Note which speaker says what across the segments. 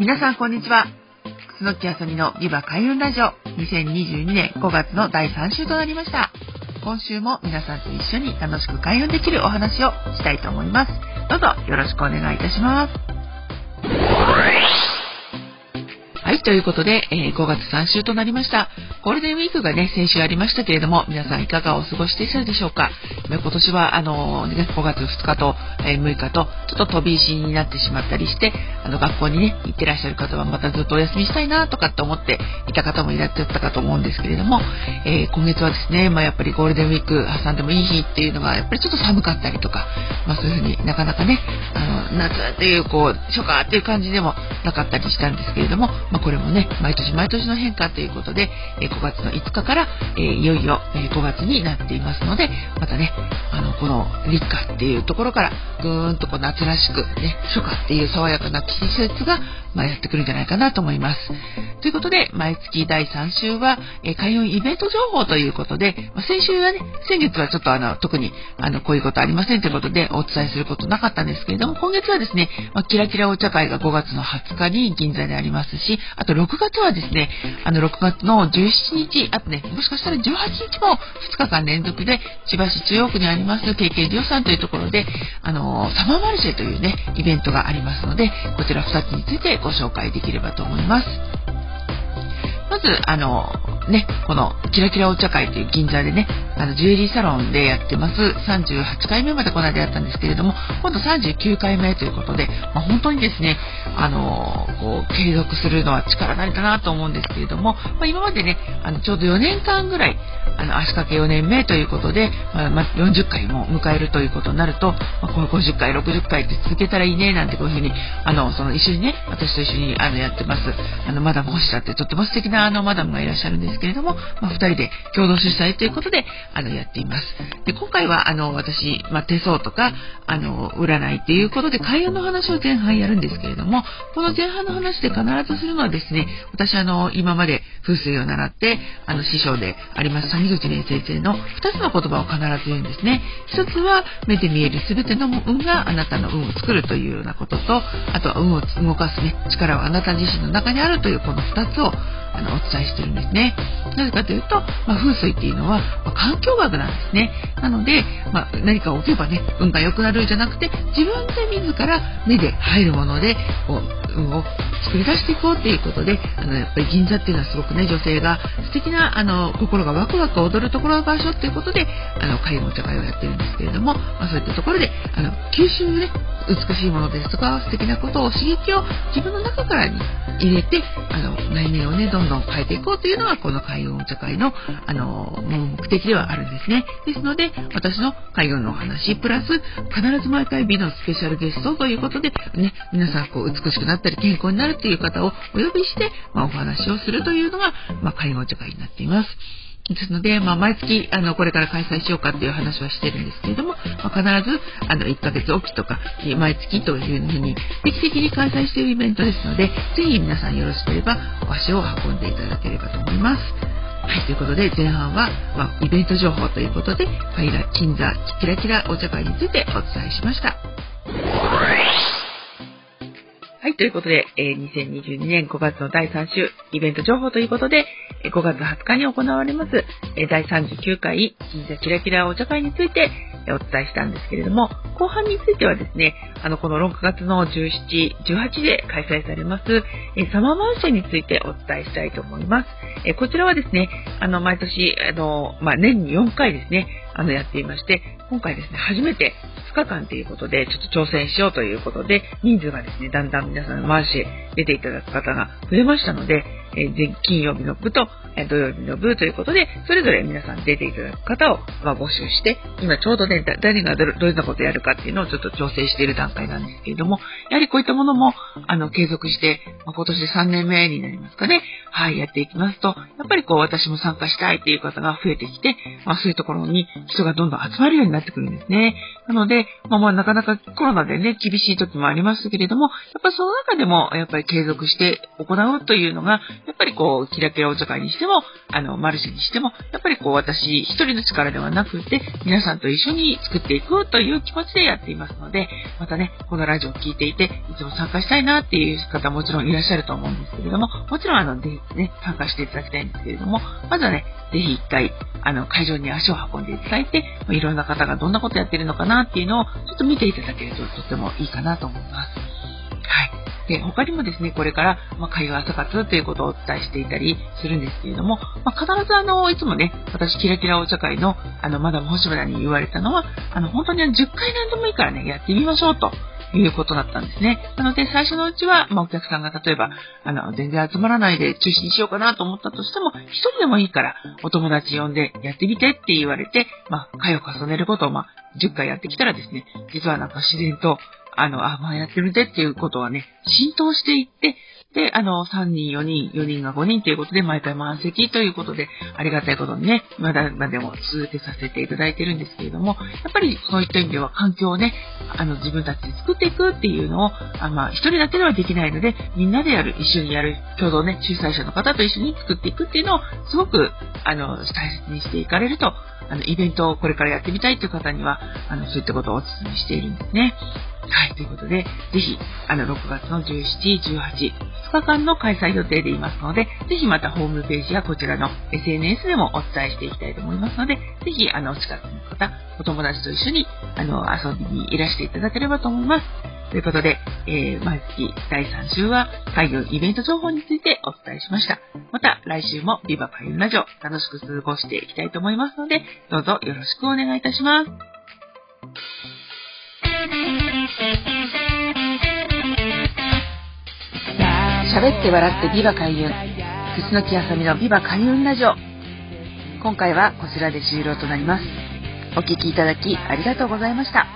Speaker 1: 皆さんこんにちは。楠木あさみのビバ開運ラジオ2022年5月の第3週となりました。今週も皆さんと一緒に楽しく開運できるお話をしたいと思います。どうぞよろしくお願いいたします。ということで、えー、5月3週となりました。ゴールデンウィークがね、先週ありましたけれども、皆さんいかがお過ごしでしたでしょうか？今年は、あのー、ね、5月2日と、え、6日と、ちょっと飛び石になってしまったりして、あの、学校にね、行ってらっしゃる方はまたずっとお休みしたいなとかって思っていた方もいらっしゃったかと思うんですけれども、え今月はですね、まあ、やっぱりゴールデンウィーク挟んでもいい日っていうのが、やっぱりちょっと寒かったりとか、まあ、そういうふうになかなかね、あの、夏っていう、こう、初夏っていう感じでもなかったりしたんですけれども、まあ、これもね、毎年毎年の変化ということで、え5月の5日から、いよいよ、え5月になっていますので、またね、あの、この立夏っていうところから、ぐーんとこう夏らしく、ね、初夏っていう爽やかな季節が、まあ、やってくるんじゃないかなと思います。ということで、毎月第3週は、え開運イベント情報ということで、まあ、先週はね、先月はちょっとあの、特に、あの、こういうことありませんということでお伝えすることなかったんですけれども、今月はですね、まあ、キラキラお茶会が5月の20日に銀座でありますし、あと6月はですね、あの、6月の17日、あとね、もしかしたら18日も2日間連続で、千葉市中央区にあります、KK リオさんというところで、あの、サマーマルシェというね、イベントがありますので、こちら2つについてご紹介できればと思います。まず、あの、ね、このキラキラお茶会という銀座でね、あの、ジュエリーサロンでやってます。38回目までこの間やったんですけれども、今度39回目ということで、まあ、本当にですね、あの、こう、継続するのは力なりだなと思うんですけれども、まあ、今までね、あの、ちょうど4年間ぐらい、あの、足掛け4年目ということで、まあ、まあ、40回も迎えるということになると、まあ、この50回、60回って続けたらいいね、なんてこういうふうに、あの、その一緒にね、私と一緒にあの、やってます、あの、マダム星田ってとっても素敵なあの、マダムがいらっしゃるんですけれども、まあ、2人で共同主催ということで、あの、やっています。で、今回は、あの、私、まあ、手相とか、あの、占いっていうことで、開運の話を前半やるんですけれども、この前半の話で必ずするのはですね、私、あの、今まで風水を習って、あの、師匠であります谷口先生の2つの言葉を必ず言うんですね。1つは、目で見える全ての運があなたの運を作るというようなことと、あとは運を動かすね、力はあなた自身の中にあるというこの2つを、あの、お伝えしてるんですね。なぜかというと、まあ、風水っていうのは、まあ、環境学なんですね。なので、まあ、何か置けばね、運が良くなるじゃなくて、自分で自ら目で入るもので、こう、運を作り出していこうっていうことで、あの、やっぱり銀座っていうのはすごくね、女性が素敵な、あの、心がワクワク踊るところの場所っていうことで、あの、介護お茶会をやってるんですけれども、まあ、そういったところで、あの、吸収ね、美しいものですとか、素敵なことを刺激を自分の中からに入れて、あの、内面をね、どんどん変えていこうというのが、この開運茶会の、あの、目的ではあるんですね。ですので、私の開運のお話、プラス、必ず毎回美のスペシャルゲストということで、ね、皆さん、こう、美しくなったり、健康になるという方をお呼びして、まあ、お話をするというのが、まあ、開運お茶会になっています。ですので、まあ、毎月、あの、これから開催しようかっていう話はしてるんですけれども、まあ、必ず、あの、1ヶ月おきとか、毎月というふうに、定期的に開催しているイベントですので、ぜひ皆さんよろしければ、お足を運んでいただければと思います。はい、ということで、前半は、まあ、イベント情報ということで、ファイラ、金座、キラキラお茶会についてお伝えしました。はい、ということで、えー、2022年5月の第3週、イベント情報ということで、5月20日に行われます、第39回、神社キラキラお茶会について、お伝えしたんですけれども、後半についてはですね、あの、この6月の17、18で開催されます、サマーマンションについてお伝えしたいと思います。こちらはですね、あの、毎年、あの、まあ、年に4回ですね、あの、やっていまして、今回ですね、初めて2日間ということで、ちょっと挑戦しようということで、人数がですね、だんだん皆さん回し出ていただく方が増えましたので、えー、金曜日の部と、え土曜日の部ということで、それぞれ皆さん出ていただく方を、まあ、募集して、今ちょうどね、誰がどういうことをやるかっていうのをちょっと調整している段階なんですけれども、やはりこういったものも、あの、継続して、まあ、今年で3年目になりますかね、はい、やっていきますと、やっぱりこう、私も参加したいっていう方が増えてきて、まあ、そういうところに人がどんどん集まるようになってくるんですね。なので、まあ、まあ、なかなかコロナでね、厳しい時もありますけれども、やっぱりその中でも、やっぱり継続して行うというのが、やっぱりこう、キラキラお茶会にしても、あの、マルシェにしても、やっぱりこう、私一人の力ではなくて、皆さんと一緒に作っていくという気持ちでやっていますので、またね、このラジオを聴いていて、いつも参加したいなっていう方もちろんいらっしゃると思うんですけれども、もちろんあの、ぜひね、参加していただきたいんですけれども、まずはね、ぜひ一回、あの、会場に足を運んでいただいて、いろんな方がどんなことやってるのかなっていうのを、ちょっと見ていただけるととってもいいかなと思います。はい。で、他にもですね、これから、まあ、会話朝活ということをお伝えしていたりするんですけれども、まあ、必ずあの、いつもね、私、キラキラお茶会の、あの、マダム星村に言われたのは、あの、本当に10回何でもいいからね、やってみましょうと。いうことだったんですね。なので、最初のうちは、まあ、お客さんが例えば、あの、全然集まらないで中止にしようかなと思ったとしても、一人でもいいから、お友達呼んでやってみてって言われて、まあ、回を重ねることを、まあ、10回やってきたらですね、実はなんか自然と、あの、あ、まあやってみてっていうことはね、浸透していって、で、あの、3人、4人、4人が5人ということで、毎回満席ということで、ありがたいことにね、まだまでも続けさせていただいてるんですけれども、やっぱりそういった意味では環境をね、あの、自分たちで作っていくっていうのを、あまあ、一人だけではできないので、みんなでやる、一緒にやる、共同ね、仲裁者の方と一緒に作っていくっていうのを、すごく、あの、大切にしていかれると、あの、イベントをこれからやってみたいという方には、あの、そういったことをお勧めしているんですね。はい、ということで、ぜひ、あの、6月の17、18、2日間の開催予定でいますので、ぜひまたホームページやこちらの SNS でもお伝えしていきたいと思いますので、ぜひ、あの、近くの方、お友達と一緒に、あの、遊びにいらしていただければと思います。ということで、えー、毎月第3週は開業イベント情報についてお伝えしました。また来週もビバ開運ラジオ楽しく過ごしていきたいと思いますので、どうぞよろしくお願いいたします。喋って笑ってビバ開運。楠木あさみのビバ開運ラジオ。今回はこちらで終了となります。お聴きいただきありがとうございました。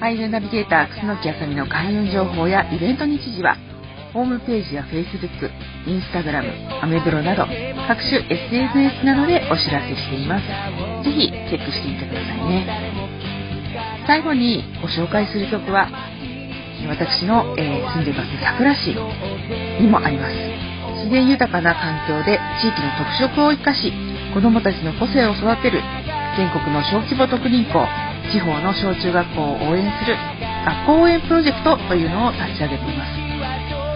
Speaker 1: 開運ナビゲーター楠木あさみの開運情報やイベント日時は、ホームページや Facebook、Instagram、アメブロなど各種 SNS などでお知らせしています。ぜひチェックしてみてくださいね。最後にご紹介する曲は、私の、えー、住んでいます桜市にもあります。自然豊かな環境で地域の特色を生かし、子どもたちの個性を育てる全国の小規模特任校、地方の小中学校を応援する学校応援プロジェクトというのを立ち上げています。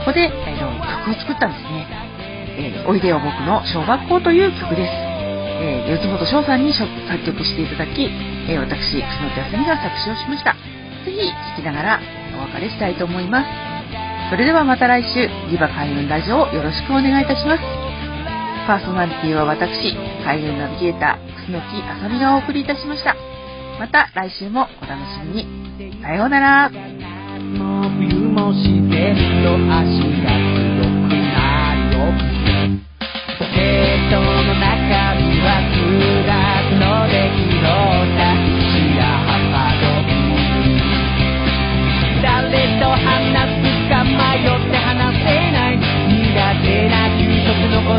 Speaker 1: ここで、えー、曲を作ったんですね。えー、おいでよ僕の小学校という曲です。えー、四本翔さんに作曲していただき、えー、私、楠木あさみが作詞をしました。ぜひ聴きながらお別れしたいと思います。それではまた来週、リバ開運ラジオをよろしくお願いいたします。パーソナリティは私、開運ナビゲーター、楠木あさみがお送りいたしました。また来週もお楽しみに。さようなら。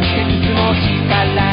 Speaker 1: Porque tus emociones